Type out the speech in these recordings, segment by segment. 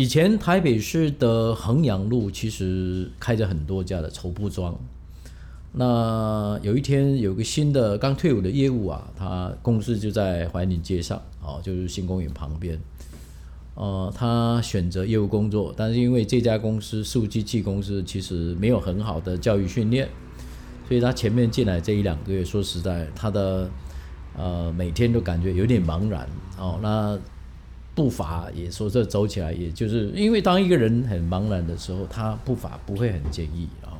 以前台北市的衡阳路其实开着很多家的绸布庄。那有一天有个新的刚退伍的业务啊，他公司就在怀宁街上，哦，就是新公园旁边。呃，他选择业务工作，但是因为这家公司数机器公司其实没有很好的教育训练，所以他前面进来这一两个月，说实在，他的呃每天都感觉有点茫然哦。那步伐也说这走起来，也就是因为当一个人很茫然的时候，他步伐不会很坚毅啊。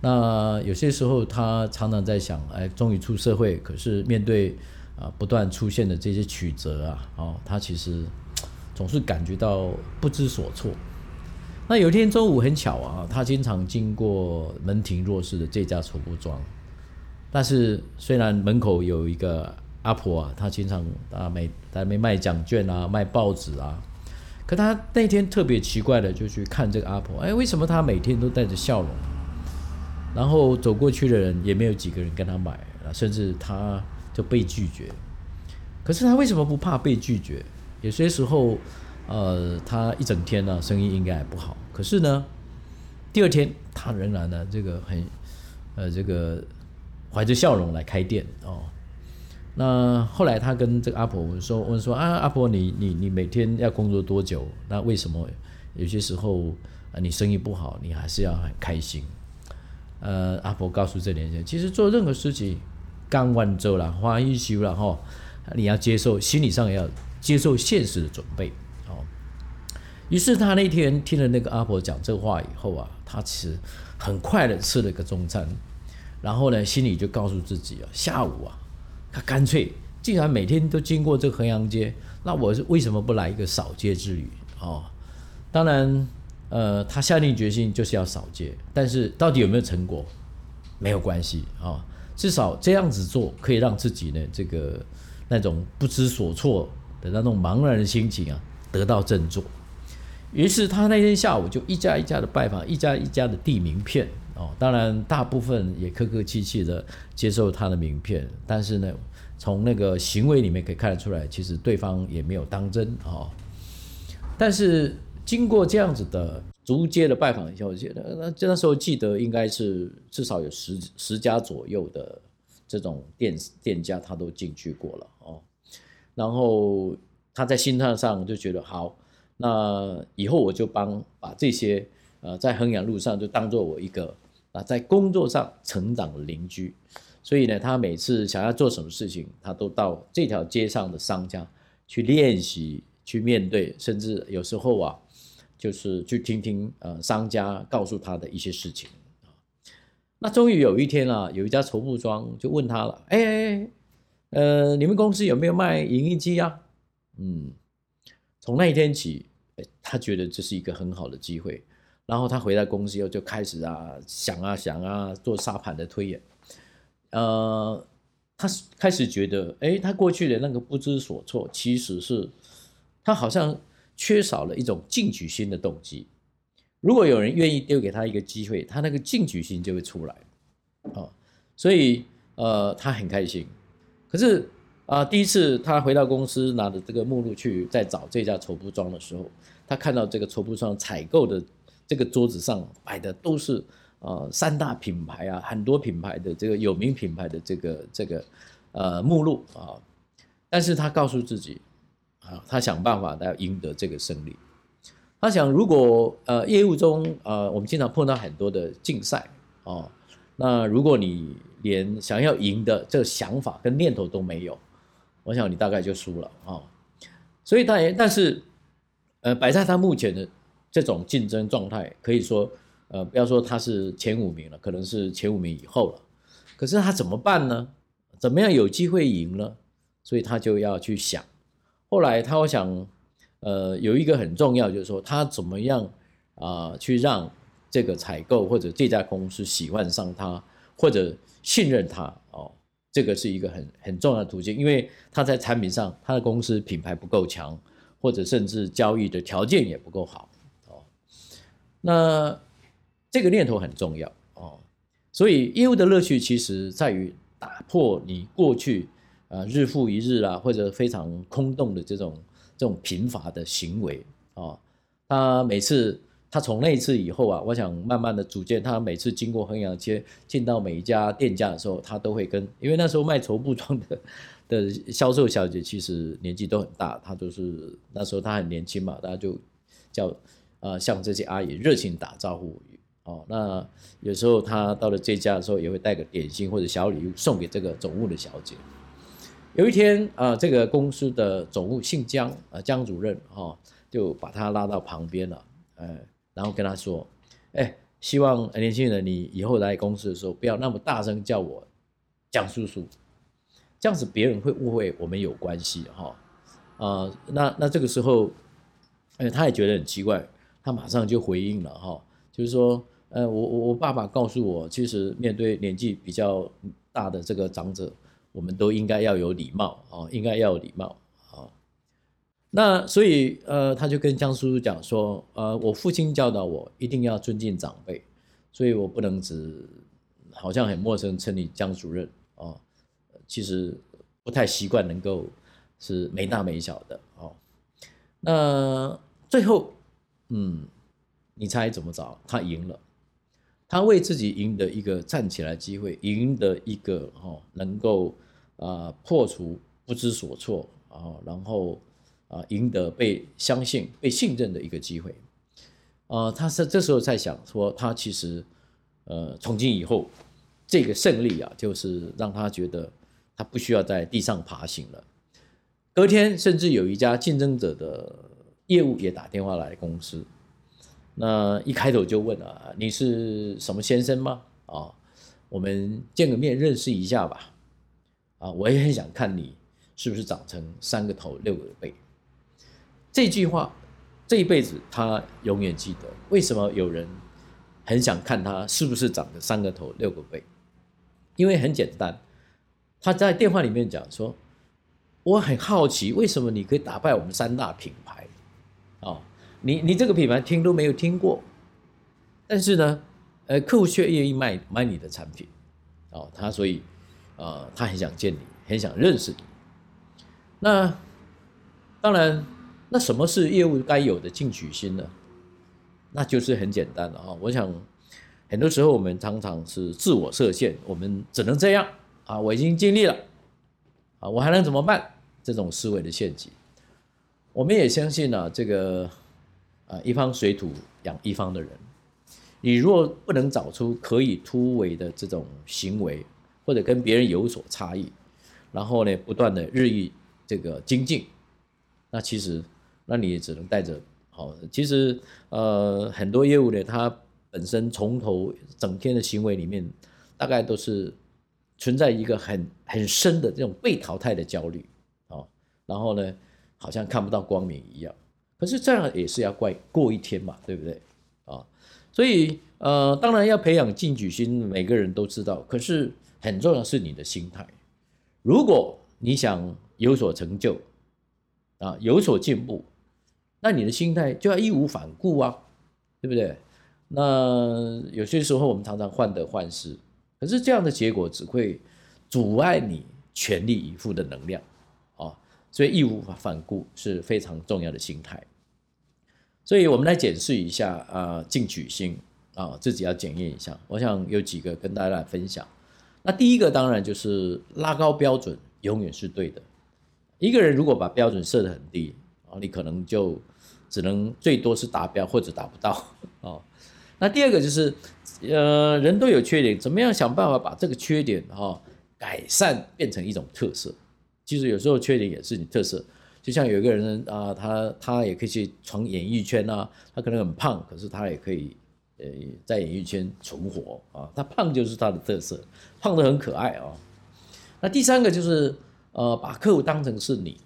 那有些时候他常常在想，哎，终于出社会，可是面对啊不断出现的这些曲折啊，哦，他其实。总是感觉到不知所措。那有一天中午很巧啊，他经常经过门庭若市的这家绸布庄。但是虽然门口有一个阿婆啊，她经常啊每在那边卖奖券啊，卖报纸啊，可她那天特别奇怪的就去看这个阿婆，哎，为什么她每天都带着笑容？然后走过去的人也没有几个人跟她买啊，甚至她就被拒绝。可是她为什么不怕被拒绝？有些时候，呃，她一整天呢，生意应该还不好。可是呢，第二天她仍然呢，这个很，呃，这个怀着笑容来开店哦。那后来他跟这个阿婆问说：“问说啊，阿婆，你你你每天要工作多久？那为什么有些时候啊，你生意不好，你还是要很开心？”呃，阿婆告诉这年轻人，其实做任何事情，干完之后了，花一休了哈，你要接受，心理上也要。接受现实的准备，哦，于是他那天听了那个阿婆讲这话以后啊，他其实很快的吃了个中餐，然后呢，心里就告诉自己啊，下午啊，他干脆既然每天都经过这个衡阳街，那我是为什么不来一个扫街之旅哦？当然，呃，他下定决心就是要扫街，但是到底有没有成果，没有关系啊，至少这样子做可以让自己呢，这个那种不知所措。的那种茫然的心情啊，得到振作。于是他那天下午就一家一家的拜访，一家一家的递名片哦。当然，大部分也客客气气的接受他的名片，但是呢，从那个行为里面可以看得出来，其实对方也没有当真哦。但是经过这样子的逐街的拜访以后，我觉得那那时候记得应该是至少有十十家左右的这种店店家，他都进去过了哦。然后他在心态上就觉得好，那以后我就帮把这些呃在衡阳路上就当做我一个啊在工作上成长的邻居，所以呢，他每次想要做什么事情，他都到这条街上的商家去练习、去面对，甚至有时候啊，就是去听听呃商家告诉他的一些事情那终于有一天啊，有一家绸布庄就问他了，哎。呃，你们公司有没有卖影印机啊？嗯，从那一天起，他觉得这是一个很好的机会。然后他回到公司以后，就开始啊想啊想啊做沙盘的推演。呃，他开始觉得，哎，他过去的那个不知所措，其实是他好像缺少了一种进取心的动机。如果有人愿意丢给他一个机会，他那个进取心就会出来。啊，所以呃，他很开心。可是啊，第一次他回到公司拿着这个目录去在找这家绸布庄的时候，他看到这个绸布庄采购的这个桌子上摆的都是呃三大品牌啊，很多品牌的这个有名品牌的这个这个呃目录啊，但是他告诉自己啊，他想办法来赢得这个胜利。他想，如果呃业务中呃我们经常碰到很多的竞赛哦。那如果你连想要赢的这个想法跟念头都没有，我想你大概就输了啊。所以他也，但是，呃，摆在他目前的这种竞争状态，可以说，呃，不要说他是前五名了，可能是前五名以后了。可是他怎么办呢？怎么样有机会赢呢？所以他就要去想。后来他我想，呃，有一个很重要，就是说他怎么样啊去让。这个采购或者这家公司喜欢上他或者信任他哦，这个是一个很很重要的途径，因为他在产品上他的公司品牌不够强，或者甚至交易的条件也不够好。那这个念头很重要哦，所以业务的乐趣其实在于打破你过去啊日复一日啊或者非常空洞的这种这种贫乏的行为啊。他每次他从那一次以后啊，我想慢慢的组建，他每次经过衡阳街进到每一家店家的时候，他都会跟，因为那时候卖绸布装的的销售小姐其实年纪都很大，他都是那时候他很年轻嘛，大家就叫呃向这些阿姨热情打招呼。哦，那有时候他到了这家的时候，也会带个点心或者小礼物送给这个总务的小姐。有一天啊，这个公司的总务姓江啊，江主任哈，就把他拉到旁边了，呃，然后跟他说：“哎，希望年轻人你以后来公司的时候，不要那么大声叫我江叔叔，这样子别人会误会我们有关系哈。”啊，那那这个时候，哎，他也觉得很奇怪，他马上就回应了哈，就是说，呃，我我我爸爸告诉我，其实面对年纪比较大的这个长者。我们都应该要有礼貌啊，应该要有礼貌啊。那所以呃，他就跟江叔叔讲说，呃，我父亲教导我一定要尊敬长辈，所以我不能只好像很陌生称你江主任啊，其实不太习惯能够是没大没小的哦。那最后，嗯，你猜怎么着？他赢了。他为自己赢得一个站起来机会，赢得一个哦能够啊破除不知所措啊，然后啊赢得被相信、被信任的一个机会啊。他是这时候在想说，他其实呃从今以后这个胜利啊，就是让他觉得他不需要在地上爬行了。隔天，甚至有一家竞争者的业务也打电话来公司。那一开头就问啊，你是什么先生吗？啊，我们见个面认识一下吧。啊，我也很想看你是不是长成三个头六个背。这句话这一辈子他永远记得。为什么有人很想看他是不是长得三个头六个背？因为很简单，他在电话里面讲说，我很好奇为什么你可以打败我们三大品，你你这个品牌听都没有听过，但是呢，呃，客户却愿意卖买你的产品，哦，他所以，呃，他很想见你，很想认识你。那当然，那什么是业务该有的进取心呢？那就是很简单了啊！我想，很多时候我们常常是自我设限，我们只能这样啊，我已经尽力了，啊，我还能怎么办？这种思维的陷阱，我们也相信呢，这个。啊，一方水土养一方的人，你若不能找出可以突围的这种行为，或者跟别人有所差异，然后呢，不断的日益这个精进，那其实，那你也只能带着好。其实，呃，很多业务呢，它本身从头整天的行为里面，大概都是存在一个很 很深的这种被淘汰的焦虑啊，然后呢，好像看不到光明一样。可是这样也是要怪过一天嘛，对不对啊？所以呃，当然要培养进取心，每个人都知道。可是很重要是你的心态。如果你想有所成就啊，有所进步，那你的心态就要义无反顾啊，对不对？那有些时候我们常常患得患失，可是这样的结果只会阻碍你全力以赴的能量。所以义无反顾是非常重要的心态。所以我们来检视一下啊，进取心啊，自己要检验一下。我想有几个跟大家来分享。那第一个当然就是拉高标准，永远是对的。一个人如果把标准设得很低啊，你可能就只能最多是达标或者达不到啊。那第二个就是，呃，人都有缺点，怎么样想办法把这个缺点哈改善变成一种特色？其实有时候缺点也是你特色，就像有一个人啊，他他也可以去闯演艺圈啊，他可能很胖，可是他也可以呃在演艺圈存活啊，他胖就是他的特色，胖的很可爱啊。那第三个就是呃把客户当成是你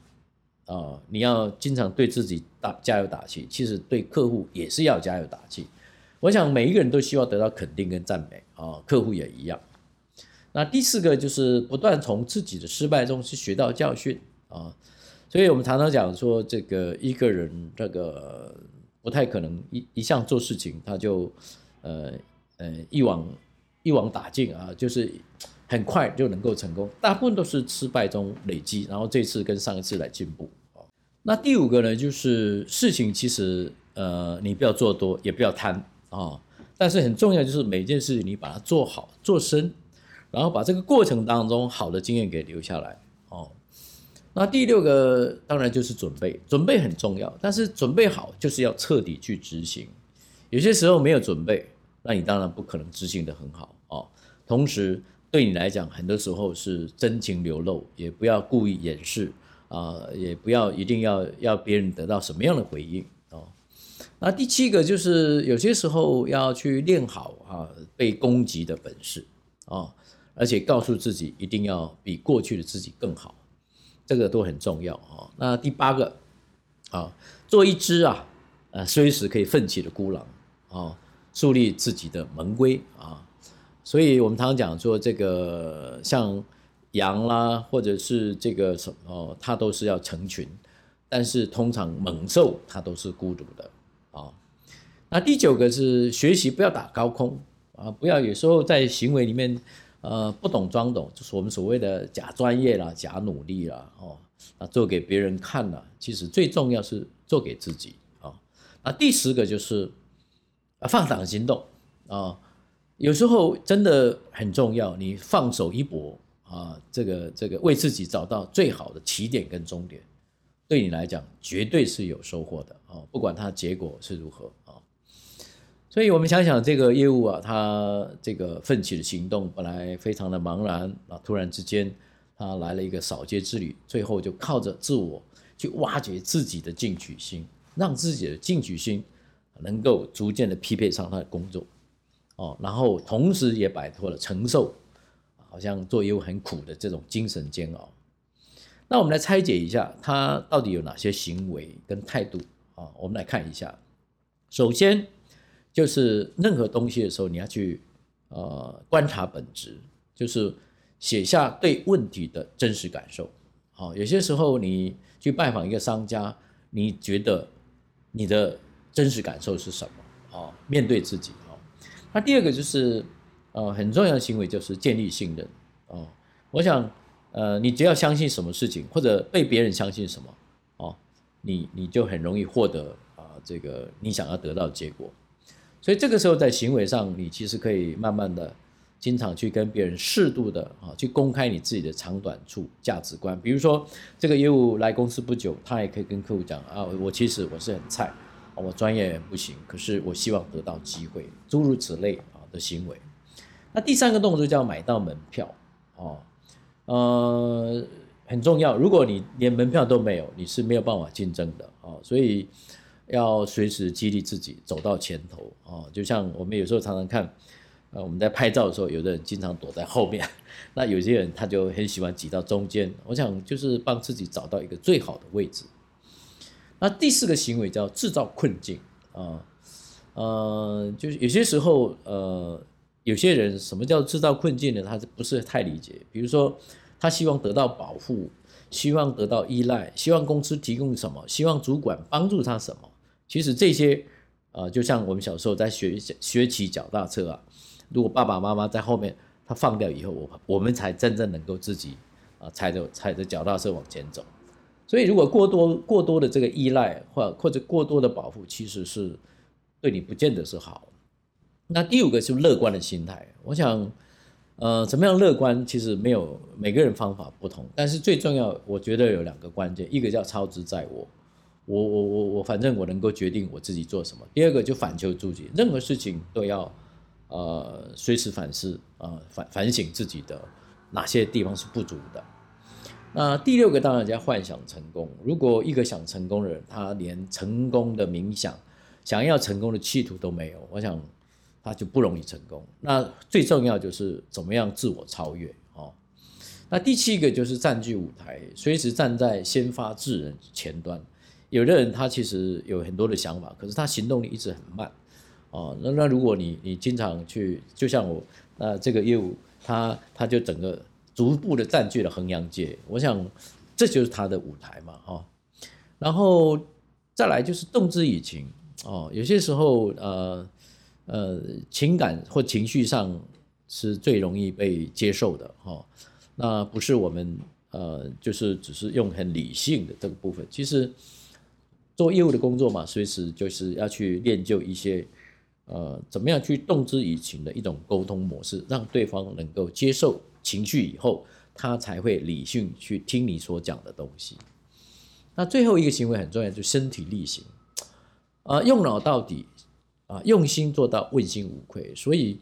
啊，你要经常对自己打加油打气，其实对客户也是要加油打气。我想每一个人都希望得到肯定跟赞美啊，客户也一样。那第四个就是不断从自己的失败中去学到教训啊，所以我们常常讲说，这个一个人这个不太可能一一项做事情他就呃呃一网一网打尽啊，就是很快就能够成功，大部分都是失败中累积，然后这次跟上一次来进步。那第五个呢，就是事情其实呃，你不要做多，也不要贪啊。但是很重要就是每件事情你把它做好做深，然后把这个过程当中好的经验给留下来哦。那第六个当然就是准备，准备很重要，但是准备好就是要彻底去执行。有些时候没有准备，那你当然不可能执行的很好哦。同时对你来讲，很多时候是真情流露，也不要故意掩饰啊，也不要一定要要别人得到什么样的回应哦。那第七个就是有些时候要去练好啊被攻击的本事啊，而且告诉自己一定要比过去的自己更好。这个都很重要啊。那第八个啊，做一只啊，呃，随时可以奋起的孤狼啊，树立自己的门规啊。所以我们常常讲说，这个像羊啦，或者是这个什么，它都是要成群，但是通常猛兽它都是孤独的啊。那第九个是学习不要打高空啊，不要有时候在行为里面。呃，不懂装懂，就是我们所谓的假专业啦、假努力啦，哦，那，做给别人看了，其实最重要是做给自己啊。那第十个就是啊，放胆行动啊，有时候真的很重要，你放手一搏啊，这个这个为自己找到最好的起点跟终点，对你来讲绝对是有收获的啊，不管它结果是如何。所以，我们想想这个业务啊，他这个奋起的行动本来非常的茫然啊，突然之间他来了一个扫街之旅，最后就靠着自我去挖掘自己的进取心，让自己的进取心能够逐渐的匹配上他的工作哦，然后同时也摆脱了承受好像做业务很苦的这种精神煎熬。那我们来拆解一下他到底有哪些行为跟态度啊？我们来看一下，首先。就是任何东西的时候，你要去呃观察本质，就是写下对问题的真实感受。好，有些时候你去拜访一个商家，你觉得你的真实感受是什么？哦，面对自己。哦，那第二个就是呃很重要的行为就是建立信任。哦，我想呃你只要相信什么事情，或者被别人相信什么，哦，你你就很容易获得啊这个你想要得到结果。所以这个时候在行为上，你其实可以慢慢的、经常去跟别人适度的啊，去公开你自己的长短处、价值观。比如说，这个业务来公司不久，他也可以跟客户讲啊，我其实我是很菜，我专业不行，可是我希望得到机会，诸如此类啊的行为。那第三个动作叫买到门票哦，呃，很重要。如果你连门票都没有，你是没有办法竞争的啊，所以。要随时激励自己走到前头哦，就像我们有时候常常看，呃，我们在拍照的时候，有的人经常躲在后面，那有些人他就很喜欢挤到中间。我想就是帮自己找到一个最好的位置。那第四个行为叫制造困境啊，呃，就是有些时候，呃，有些人什么叫制造困境呢？他是不是太理解？比如说，他希望得到保护，希望得到依赖，希望公司提供什么，希望主管帮助他什么。其实这些，呃，就像我们小时候在学学骑脚踏车啊，如果爸爸妈妈在后面，他放掉以后，我我们才真正能够自己啊踩着踩着脚踏车往前走。所以，如果过多过多的这个依赖或或者过多的保护，其实是对你不见得是好。那第五个是乐观的心态。我想，呃，怎么样乐观？其实没有每个人方法不同，但是最重要，我觉得有两个关键，一个叫超之在我。我我我我，反正我能够决定我自己做什么。第二个就反求诸己，任何事情都要，呃，随时反思啊，反反省自己的哪些地方是不足的。那第六个当然叫幻想成功。如果一个想成功的人，他连成功的冥想、想要成功的企图都没有，我想他就不容易成功。那最重要就是怎么样自我超越哦。那第七个就是占据舞台，随时站在先发制人前端。有的人他其实有很多的想法，可是他行动力一直很慢，哦，那那如果你你经常去，就像我，那，这个业务他他就整个逐步的占据了衡阳界，我想这就是他的舞台嘛，哈，然后再来就是动之以情，哦，有些时候呃呃情感或情绪上是最容易被接受的，哈，那不是我们呃就是只是用很理性的这个部分，其实。做业务的工作嘛，随时就是要去练就一些呃怎么样去动之以情的一种沟通模式，让对方能够接受情绪以后，他才会理性去听你所讲的东西。那最后一个行为很重要，就身体力行，啊，用脑到底，啊，用心做到问心无愧。所以，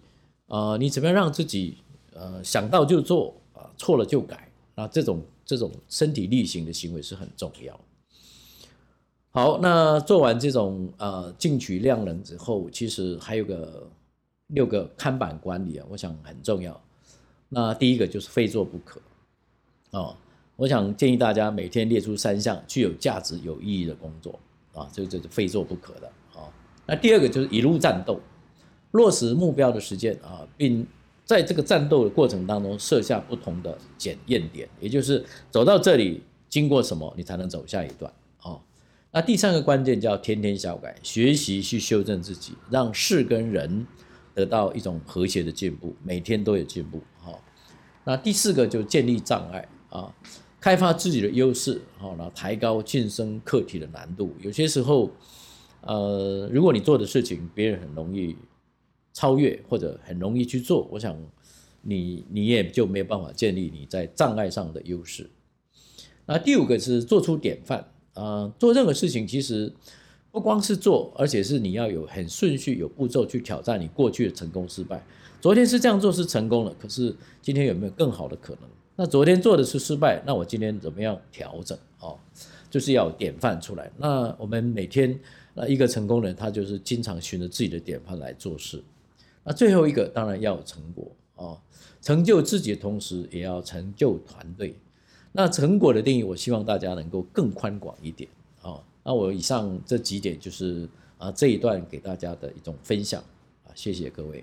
啊，你怎么样让自己，呃，想到就做，啊，错了就改，那，这种这种身体力行的行为是很重要。好，那做完这种呃进取量能之后，其实还有个六个看板管理啊，我想很重要。那第一个就是非做不可，哦。我想建议大家每天列出三项具有价值、有意义的工作啊，这这是非做不可的啊。那第二个就是一路战斗，落实目标的实践啊，并在这个战斗的过程当中设下不同的检验点，也就是走到这里经过什么，你才能走下一段。那第三个关键叫天天小改，学习去修正自己，让事跟人得到一种和谐的进步，每天都有进步好。那第四个就建立障碍啊。开发自己的优势，好，然后抬高晋升课题的难度。有些时候，呃，如果你做的事情别人很容易超越或者很容易去做，我想你你也就没有办法建立你在障碍上的优势。那第五个是做出典范啊，做任何事情其实不光是做，而且是你要有很顺序、有步骤去挑战你过去的成功失败。昨天是这样做是成功了，可是今天有没有更好的可能？那昨天做的是失败，那我今天怎么样调整哦？就是要典范出来。那我们每天，那一个成功人，他就是经常循着自己的典范来做事。那最后一个当然要有成果哦，成就自己的同时，也要成就团队。那成果的定义，我希望大家能够更宽广一点哦。那我以上这几点就是啊这一段给大家的一种分享啊，谢谢各位。